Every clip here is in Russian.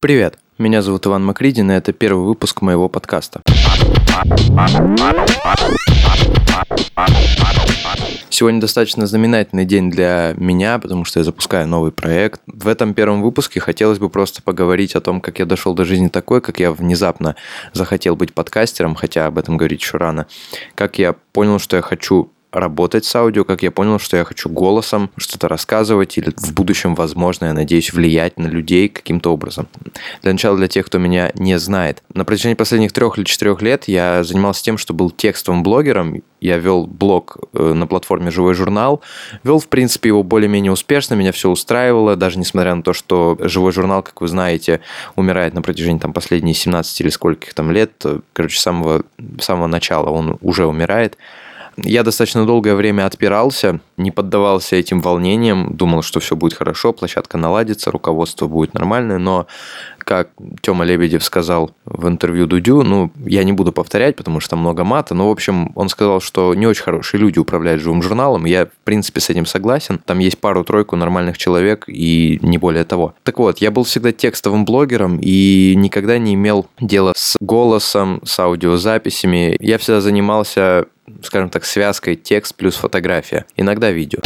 Привет, меня зовут Иван Макридин, и это первый выпуск моего подкаста. Сегодня достаточно знаменательный день для меня, потому что я запускаю новый проект. В этом первом выпуске хотелось бы просто поговорить о том, как я дошел до жизни такой, как я внезапно захотел быть подкастером, хотя об этом говорить еще рано. Как я понял, что я хочу работать с аудио, как я понял, что я хочу голосом что-то рассказывать или в будущем, возможно, я надеюсь, влиять на людей каким-то образом. Для начала, для тех, кто меня не знает. На протяжении последних трех или четырех лет я занимался тем, что был текстовым блогером. Я вел блог э, на платформе «Живой журнал». Вел, в принципе, его более-менее успешно, меня все устраивало, даже несмотря на то, что «Живой журнал», как вы знаете, умирает на протяжении там, последних 17 или скольких там лет. Короче, с самого, самого начала он уже умирает. Я достаточно долгое время отпирался, не поддавался этим волнениям, думал, что все будет хорошо, площадка наладится, руководство будет нормальное, но как Тёма Лебедев сказал в интервью Дудю, ну, я не буду повторять, потому что много мата, но, в общем, он сказал, что не очень хорошие люди управляют живым журналом, я, в принципе, с этим согласен. Там есть пару-тройку нормальных человек и не более того. Так вот, я был всегда текстовым блогером и никогда не имел дела с голосом, с аудиозаписями. Я всегда занимался скажем так, связкой текст плюс фотография, иногда видео.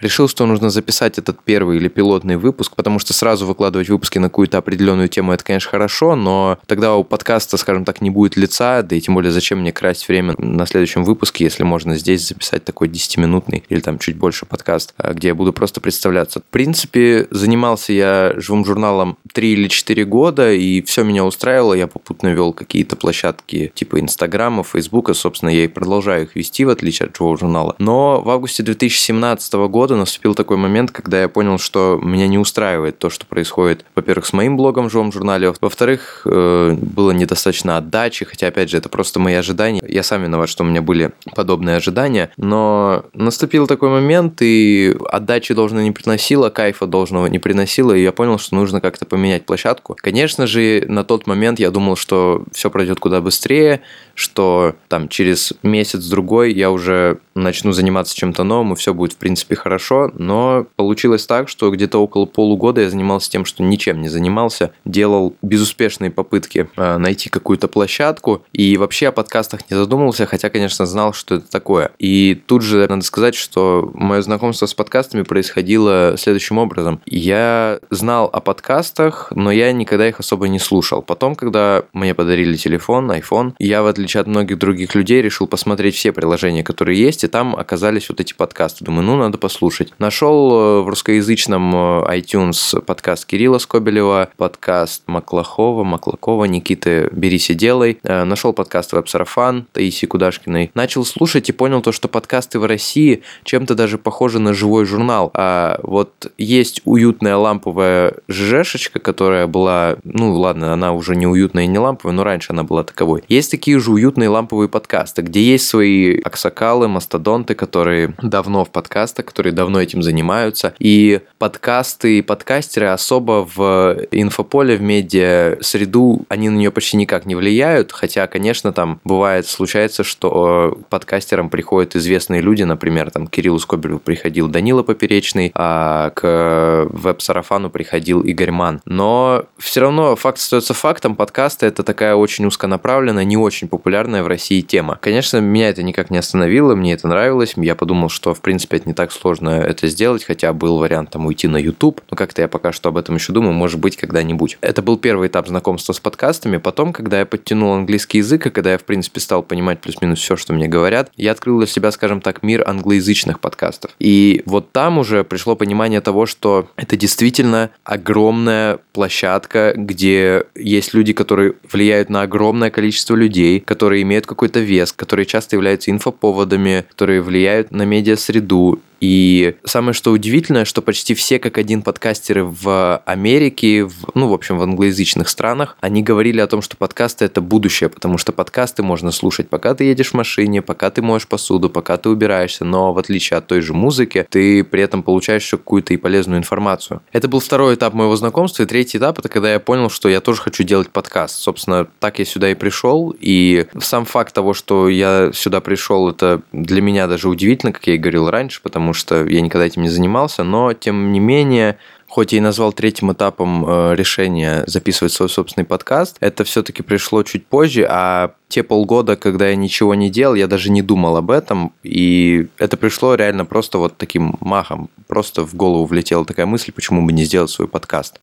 Решил, что нужно записать этот первый или пилотный выпуск, потому что сразу выкладывать выпуски на какую-то определенную тему, это, конечно, хорошо, но тогда у подкаста, скажем так, не будет лица, да и тем более зачем мне красть время на следующем выпуске, если можно здесь записать такой 10-минутный или там чуть больше подкаст, а, где я буду просто представляться. В принципе, занимался я живым журналом 3 или 4 года, и все меня устраивало, я попутно вел какие-то площадки типа Инстаграма, Фейсбука, собственно, я и продолжаю их вести, в отличие от живого журнала. Но в августе 2017 года наступил такой момент, когда я понял, что меня не устраивает то, что происходит, во-первых, с моим блогом в живом журнале, во-вторых, э, было недостаточно отдачи, хотя, опять же, это просто мои ожидания. Я сам виноват, что у меня были подобные ожидания, но наступил такой момент, и отдачи должно не приносило, кайфа должного не приносило, и я понял, что нужно как-то поменять площадку. Конечно же, на тот момент я думал, что все пройдет куда быстрее, что там через месяц-другой я уже начну заниматься чем-то новым, и все будет, в принципе, хорошо. Но получилось так, что где-то около полугода я занимался тем, что ничем не занимался, делал безуспешные попытки э, найти какую-то площадку, и вообще о подкастах не задумывался, хотя, конечно, знал, что это такое. И тут же надо сказать, что мое знакомство с подкастами происходило следующим образом. Я знал о подкастах, но я никогда их особо не слушал. Потом, когда мне подарили телефон, iPhone, я, в отличие от многих других людей, решил посмотреть все приложения, которые есть, и там оказались вот эти подкасты. Думаю, ну, надо послушать. Нашел э, в русскоязычном э, iTunes подкаст Кирилла Скобелева, подкаст Маклахова, Маклакова, Никиты «Берись и делай». Э, Нашел подкаст «Веб-сарафан» Таисии Кудашкиной. Начал слушать и понял то, что подкасты в России чем-то даже похожи на живой журнал. А вот есть уютная ламповая ЖЖшечка, которая была, ну ладно, она уже не уютная и не ламповая, но раньше она была таковой. Есть такие же уютные ламповые подкасты, где есть свои аксакалы, мастодонты, мастодонты, которые давно в подкастах, которые давно этим занимаются. И подкасты и подкастеры особо в инфополе, в медиа среду, они на нее почти никак не влияют, хотя, конечно, там бывает, случается, что подкастерам приходят известные люди, например, там Кириллу Скобелеву приходил Данила Поперечный, а к веб-сарафану приходил Игорь Ман. Но все равно факт остается фактом, подкасты это такая очень узконаправленная, не очень популярная в России тема. Конечно, меня это никак не остановило, мне это нравилось. Я подумал, что, в принципе, это не так сложно это сделать, хотя был вариант там уйти на YouTube. Но как-то я пока что об этом еще думаю, может быть, когда-нибудь. Это был первый этап знакомства с подкастами. Потом, когда я подтянул английский язык, и когда я, в принципе, стал понимать плюс-минус все, что мне говорят, я открыл для себя, скажем так, мир англоязычных подкастов. И вот там уже пришло понимание того, что это действительно огромная площадка, где есть люди, которые влияют на огромное количество людей, которые имеют какой-то вес, которые часто являются инфоповодами, которые влияют на медиа-среду, И самое что удивительное, что почти все как один подкастеры в Америке, в, ну, в общем, в англоязычных странах, они говорили о том, что подкасты это будущее, потому что подкасты можно слушать, пока ты едешь в машине, пока ты моешь посуду, пока ты убираешься, но в отличие от той же музыки, ты при этом получаешь еще какую-то и полезную информацию. Это был второй этап моего знакомства, и третий этап это когда я понял, что я тоже хочу делать подкаст. Собственно, так я сюда и пришел, и сам факт того, что я сюда пришел, это для меня даже удивительно, как я и говорил раньше, потому что я никогда этим не занимался, но тем не менее хоть я и назвал третьим этапом э, решения записывать свой собственный подкаст, это все-таки пришло чуть позже, а те полгода, когда я ничего не делал, я даже не думал об этом, и это пришло реально просто вот таким махом. Просто в голову влетела такая мысль, почему бы не сделать свой подкаст.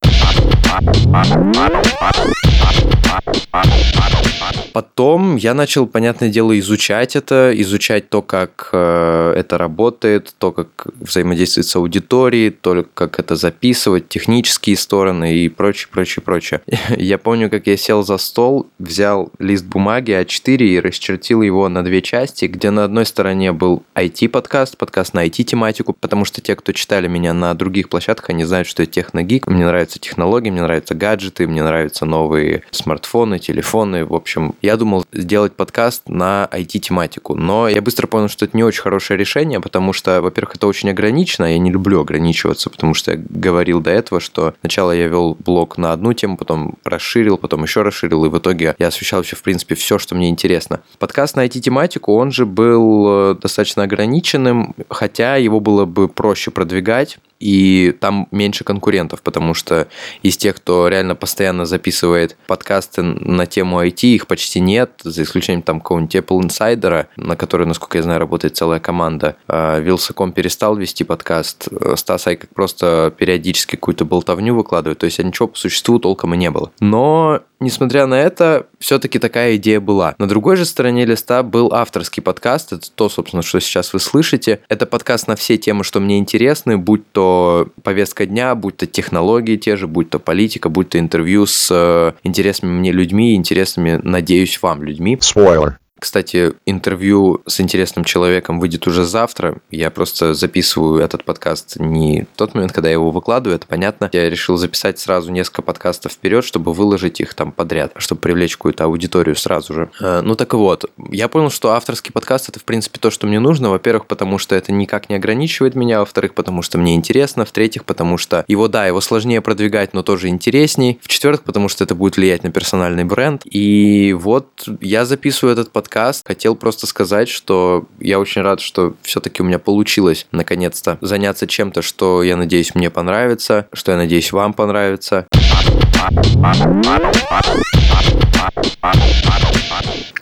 Потом я начал, понятное дело, изучать это, изучать то, как э, это работает, то, как взаимодействует с аудиторией, то, как это записывать, технические стороны и прочее, прочее, прочее. Я помню, как я сел за стол, взял лист бумаги А4 и расчертил его на две части, где на одной стороне был IT-подкаст, подкаст на IT-тематику, потому что те, кто читали меня на других площадках, они знают, что я техногик, мне нравятся технологии, мне нравятся гаджеты, мне нравятся новые смартфоны, телефоны, в общем, я думал сделать подкаст на IT-тематику, но я быстро понял, что это не очень хорошее решение, потому что, во-первых, это очень ограничено, я не люблю ограничиваться, потому что я говорил до этого, что сначала я вел блог на одну тему, потом расширил, потом еще расширил, и в итоге я освещал вообще, в принципе, все, что мне интересно. Подкаст на IT-тематику, он же был э, достаточно ограниченным, хотя его было бы проще продвигать, и там меньше конкурентов, потому что из тех, кто реально постоянно записывает подкасты на тему IT, их почти нет, за исключением там какого-нибудь Apple Insider, на который, насколько я знаю, работает целая команда. Вилсаком перестал вести подкаст, Стас Айкак просто периодически какую-то болтовню выкладывает, то есть ничего по существу толком и не было. Но Несмотря на это, все-таки такая идея была. На другой же стороне листа был авторский подкаст. Это то, собственно, что сейчас вы слышите. Это подкаст на все темы, что мне интересны, будь то повестка дня, будь то технологии те же, будь то политика, будь то интервью с э, интересными мне людьми, интересными, надеюсь, вам людьми. Spoiler. Кстати, интервью с интересным человеком выйдет уже завтра. Я просто записываю этот подкаст не в тот момент, когда я его выкладываю, это понятно. Я решил записать сразу несколько подкастов вперед, чтобы выложить их там подряд, чтобы привлечь какую-то аудиторию сразу же. Э, ну так вот, я понял, что авторский подкаст это в принципе то, что мне нужно. Во-первых, потому что это никак не ограничивает меня, во-вторых, потому что мне интересно, в-третьих, потому что его, да, его сложнее продвигать, но тоже интересней, в-четвертых, потому что это будет влиять на персональный бренд. И вот я записываю этот подкаст подкаст. Хотел просто сказать, что я очень рад, что все-таки у меня получилось наконец-то заняться чем-то, что, я надеюсь, мне понравится, что, я надеюсь, вам понравится.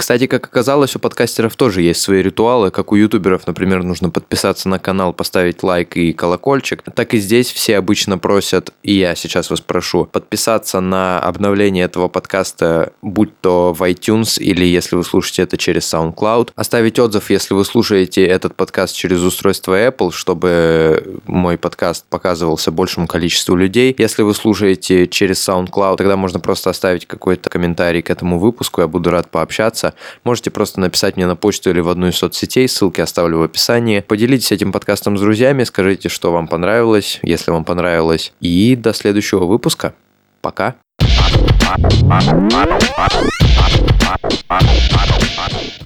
Кстати, как оказалось, у подкастеров тоже есть свои ритуалы, как у ютуберов, например, нужно подписаться на канал, поставить лайк и колокольчик. Так и здесь все обычно просят, и я сейчас вас прошу, подписаться на обновление этого подкаста, будь то в iTunes или если вы слушаете это через SoundCloud. Оставить отзыв, если вы слушаете этот подкаст через устройство Apple, чтобы мой подкаст показывался большему количеству людей. Если вы слушаете через SoundCloud, тогда можно просто оставить какой-то комментарий к этому выпуску, я буду рад пообщаться. Можете просто написать мне на почту или в одну из соцсетей, ссылки оставлю в описании. Поделитесь этим подкастом с друзьями, скажите, что вам понравилось, если вам понравилось. И до следующего выпуска. Пока.